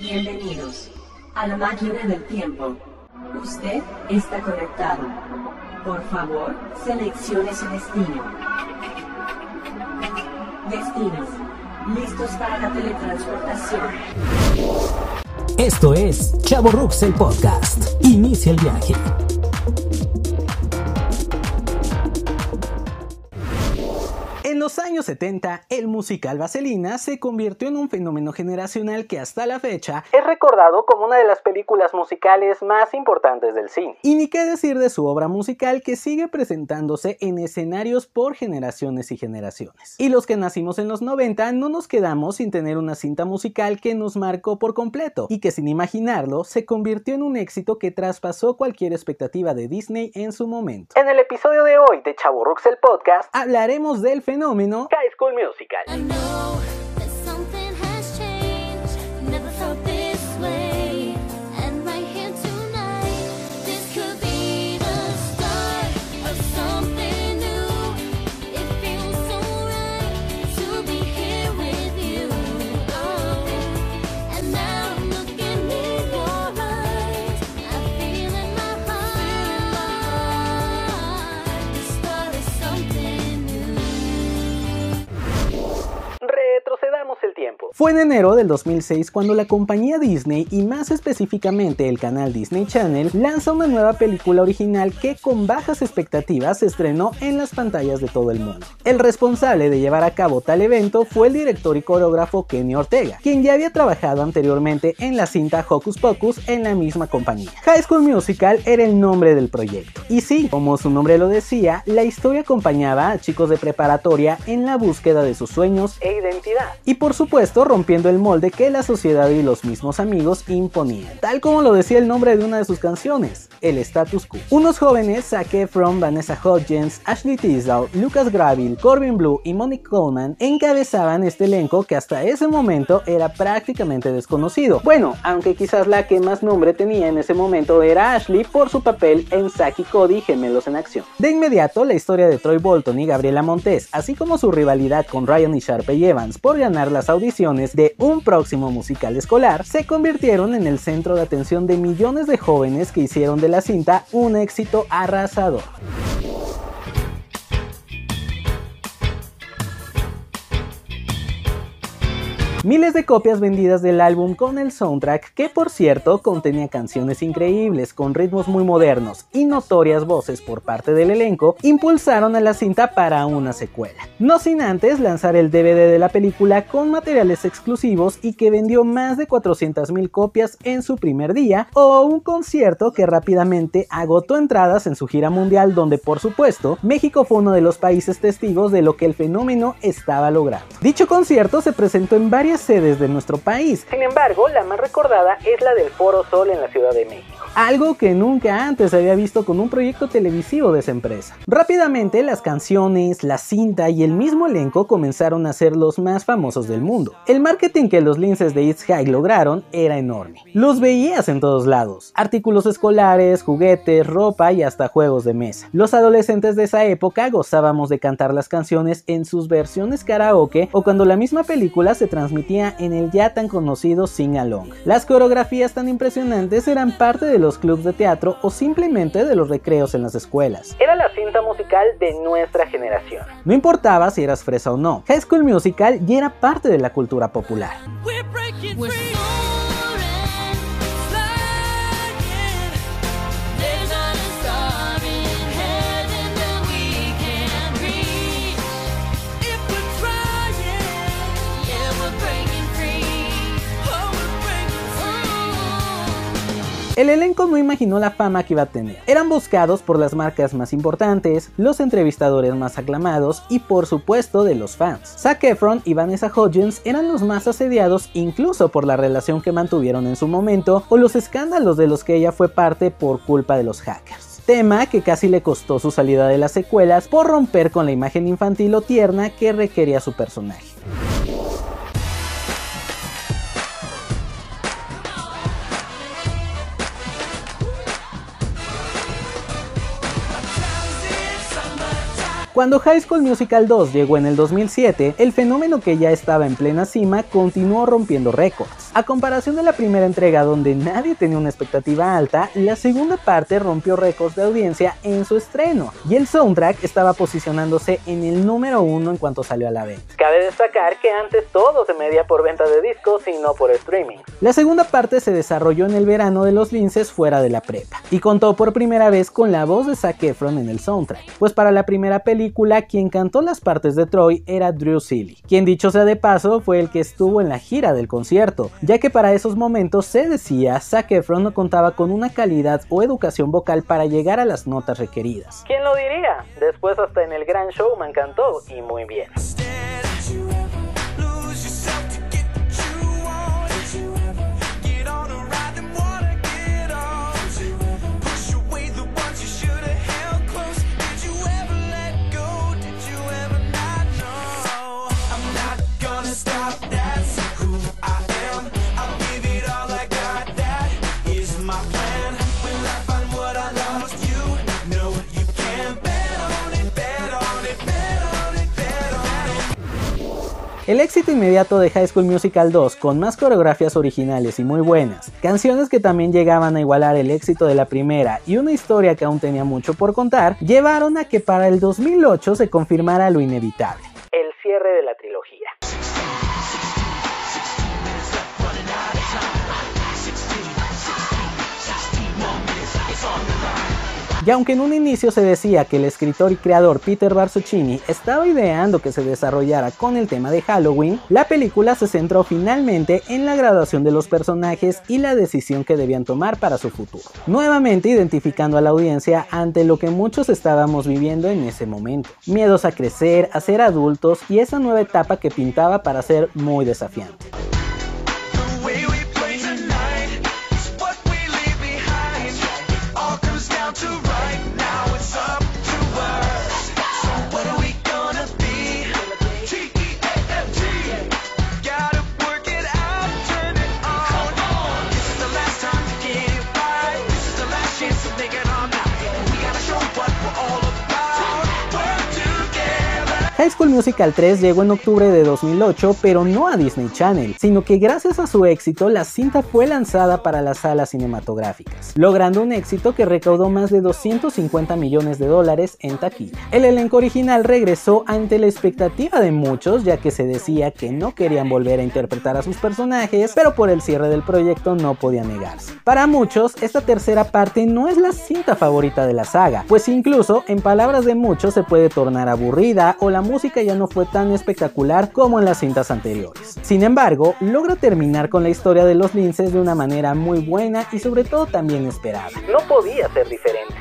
Bienvenidos a la máquina del tiempo. Usted está conectado. Por favor, seleccione su destino. Destinos. Listos para la teletransportación. Esto es Chavo Rux el podcast. Inicia el viaje. Los años 70, el musical Vaselina se convirtió en un fenómeno generacional que hasta la fecha es recordado como una de las películas musicales más importantes del cine. Y ni qué decir de su obra musical que sigue presentándose en escenarios por generaciones y generaciones. Y los que nacimos en los 90 no nos quedamos sin tener una cinta musical que nos marcó por completo y que sin imaginarlo se convirtió en un éxito que traspasó cualquier expectativa de Disney en su momento. En el episodio de hoy de Chavo Rux el podcast hablaremos del fenómeno fenómeno High School Musical. Fue en enero del 2006 cuando la compañía Disney y más específicamente el canal Disney Channel lanza una nueva película original que con bajas expectativas se estrenó en las pantallas de todo el mundo. El responsable de llevar a cabo tal evento fue el director y coreógrafo Kenny Ortega, quien ya había trabajado anteriormente en la cinta Hocus Pocus en la misma compañía. High School Musical era el nombre del proyecto. Y sí, como su nombre lo decía, la historia acompañaba a chicos de preparatoria en la búsqueda de sus sueños e identidad. Y por supuesto, rompiendo el molde que la sociedad y los mismos amigos imponían, tal como lo decía el nombre de una de sus canciones, el status quo. Unos jóvenes, Zac Efron, Vanessa Hudgens, Ashley Tisdale, Lucas Graville, Corbin Blue y Monique Coleman encabezaban este elenco que hasta ese momento era prácticamente desconocido. Bueno, aunque quizás la que más nombre tenía en ese momento era Ashley por su papel en Zack y Cody Gemelos en Acción. De inmediato, la historia de Troy Bolton y Gabriela Montes, así como su rivalidad con Ryan y Sharpay Evans por ganar las audiciones, de un próximo musical escolar se convirtieron en el centro de atención de millones de jóvenes que hicieron de la cinta un éxito arrasador. Miles de copias vendidas del álbum con el soundtrack, que por cierto contenía canciones increíbles con ritmos muy modernos y notorias voces por parte del elenco, impulsaron a la cinta para una secuela. No sin antes lanzar el DVD de la película con materiales exclusivos y que vendió más de 400.000 copias en su primer día, o un concierto que rápidamente agotó entradas en su gira mundial donde por supuesto México fue uno de los países testigos de lo que el fenómeno estaba logrando. Dicho concierto se presentó en varias sedes de nuestro país. Sin embargo, la más recordada es la del Foro Sol en la Ciudad de México algo que nunca antes había visto con un proyecto televisivo de esa empresa. Rápidamente las canciones, la cinta y el mismo elenco comenzaron a ser los más famosos del mundo. El marketing que los linces de It's High lograron era enorme. Los veías en todos lados. Artículos escolares, juguetes, ropa y hasta juegos de mesa. Los adolescentes de esa época gozábamos de cantar las canciones en sus versiones karaoke o cuando la misma película se transmitía en el ya tan conocido Sing Along. Las coreografías tan impresionantes eran parte de los clubes de teatro o simplemente de los recreos en las escuelas. Era la cinta musical de nuestra generación. No importaba si eras fresa o no, High School Musical ya era parte de la cultura popular. El elenco no imaginó la fama que iba a tener. Eran buscados por las marcas más importantes, los entrevistadores más aclamados y por supuesto de los fans. Zac Efron y Vanessa Hudgens eran los más asediados incluso por la relación que mantuvieron en su momento o los escándalos de los que ella fue parte por culpa de los hackers tema que casi le costó su salida de las secuelas por romper con la imagen infantil o tierna que requería su personaje. Cuando High School Musical 2 llegó en el 2007, el fenómeno que ya estaba en plena cima continuó rompiendo récords. A comparación de la primera entrega donde nadie tenía una expectativa alta, la segunda parte rompió récords de audiencia en su estreno y el soundtrack estaba posicionándose en el número uno en cuanto salió a la venta. Cabe destacar que antes todo se medía por venta de discos y no por streaming. La segunda parte se desarrolló en el verano de los linces fuera de la prepa y contó por primera vez con la voz de Zac Efron en el soundtrack, pues para la primera película quien cantó las partes de Troy era Drew Seeley, quien dicho sea de paso fue el que estuvo en la gira del concierto, ya que para esos momentos se decía Zac Efron no contaba con una calidad o educación vocal para llegar a las notas requeridas. ¿Quién lo diría? Después hasta en el gran show me encantó y muy bien. El éxito inmediato de High School Musical 2, con más coreografías originales y muy buenas, canciones que también llegaban a igualar el éxito de la primera y una historia que aún tenía mucho por contar, llevaron a que para el 2008 se confirmara lo inevitable, el cierre de la Y aunque en un inicio se decía que el escritor y creador Peter Barsuccini estaba ideando que se desarrollara con el tema de Halloween, la película se centró finalmente en la graduación de los personajes y la decisión que debían tomar para su futuro, nuevamente identificando a la audiencia ante lo que muchos estábamos viviendo en ese momento, miedos a crecer, a ser adultos y esa nueva etapa que pintaba para ser muy desafiante. High School Musical 3 llegó en octubre de 2008, pero no a Disney Channel, sino que gracias a su éxito la cinta fue lanzada para las salas cinematográficas, logrando un éxito que recaudó más de 250 millones de dólares en taquilla. El elenco original regresó ante la expectativa de muchos, ya que se decía que no querían volver a interpretar a sus personajes, pero por el cierre del proyecto no podía negarse. Para muchos, esta tercera parte no es la cinta favorita de la saga, pues incluso, en palabras de muchos, se puede tornar aburrida o la música ya no fue tan espectacular como en las cintas anteriores. Sin embargo, logra terminar con la historia de los linces de una manera muy buena y sobre todo también esperada. No podía ser diferente.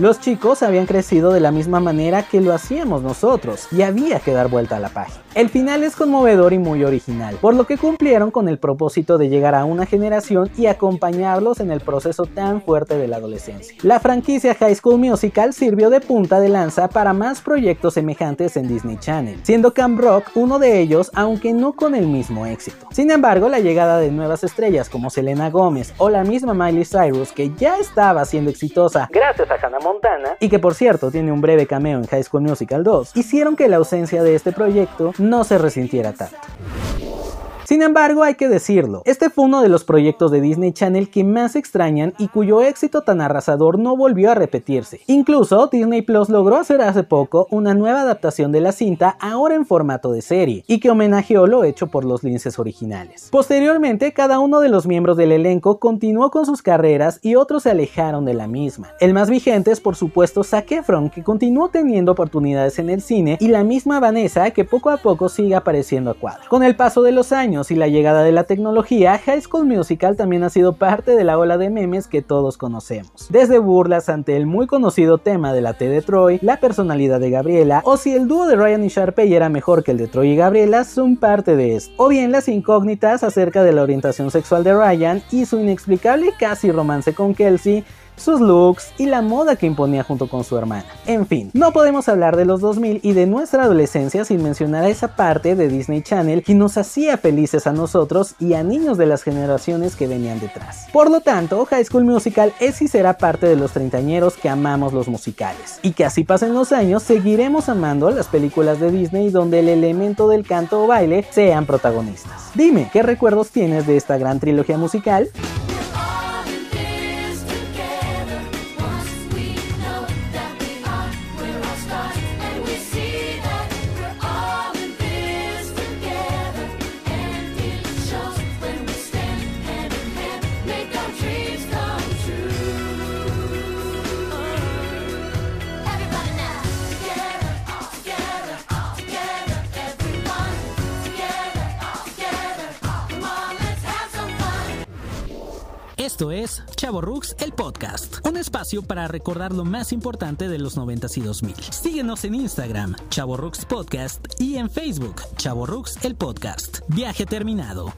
Los chicos habían crecido de la misma manera que lo hacíamos nosotros y había que dar vuelta a la página. El final es conmovedor y muy original, por lo que cumplieron con el propósito de llegar a una generación y acompañarlos en el proceso tan fuerte de la adolescencia. La franquicia High School Musical sirvió de punta de lanza para más proyectos semejantes en Disney Channel, siendo Camp Rock uno de ellos, aunque no con el mismo éxito. Sin embargo, la llegada de nuevas estrellas como Selena Gómez o la misma Miley Cyrus, que ya estaba siendo exitosa gracias a Hannah y que por cierto tiene un breve cameo en High School Musical 2, hicieron que la ausencia de este proyecto no se resintiera tanto. Sin embargo, hay que decirlo, este fue uno de los proyectos de Disney Channel que más extrañan y cuyo éxito tan arrasador no volvió a repetirse. Incluso Disney Plus logró hacer hace poco una nueva adaptación de la cinta ahora en formato de serie y que homenajeó lo hecho por los linces originales. Posteriormente, cada uno de los miembros del elenco continuó con sus carreras y otros se alejaron de la misma. El más vigente es por supuesto Zac Efron, que continuó teniendo oportunidades en el cine, y la misma Vanessa, que poco a poco sigue apareciendo a cuadro. Con el paso de los años, y la llegada de la tecnología, High School Musical también ha sido parte de la ola de memes que todos conocemos. Desde burlas ante el muy conocido tema de la T de Troy, la personalidad de Gabriela, o si el dúo de Ryan y Sharpay era mejor que el de Troy y Gabriela, son parte de esto. O bien las incógnitas acerca de la orientación sexual de Ryan y su inexplicable casi romance con Kelsey sus looks y la moda que imponía junto con su hermana. En fin, no podemos hablar de los 2000 y de nuestra adolescencia sin mencionar a esa parte de Disney Channel que nos hacía felices a nosotros y a niños de las generaciones que venían detrás. Por lo tanto, High School Musical es y será parte de los treintañeros que amamos los musicales. Y que así pasen los años, seguiremos amando las películas de Disney donde el elemento del canto o baile sean protagonistas. Dime, ¿qué recuerdos tienes de esta gran trilogía musical? Esto es Chavo Rux, el podcast, un espacio para recordar lo más importante de los 90s y 2000. Síguenos en Instagram, Chavo Rux Podcast, y en Facebook, Chavo Rux, el podcast. Viaje terminado.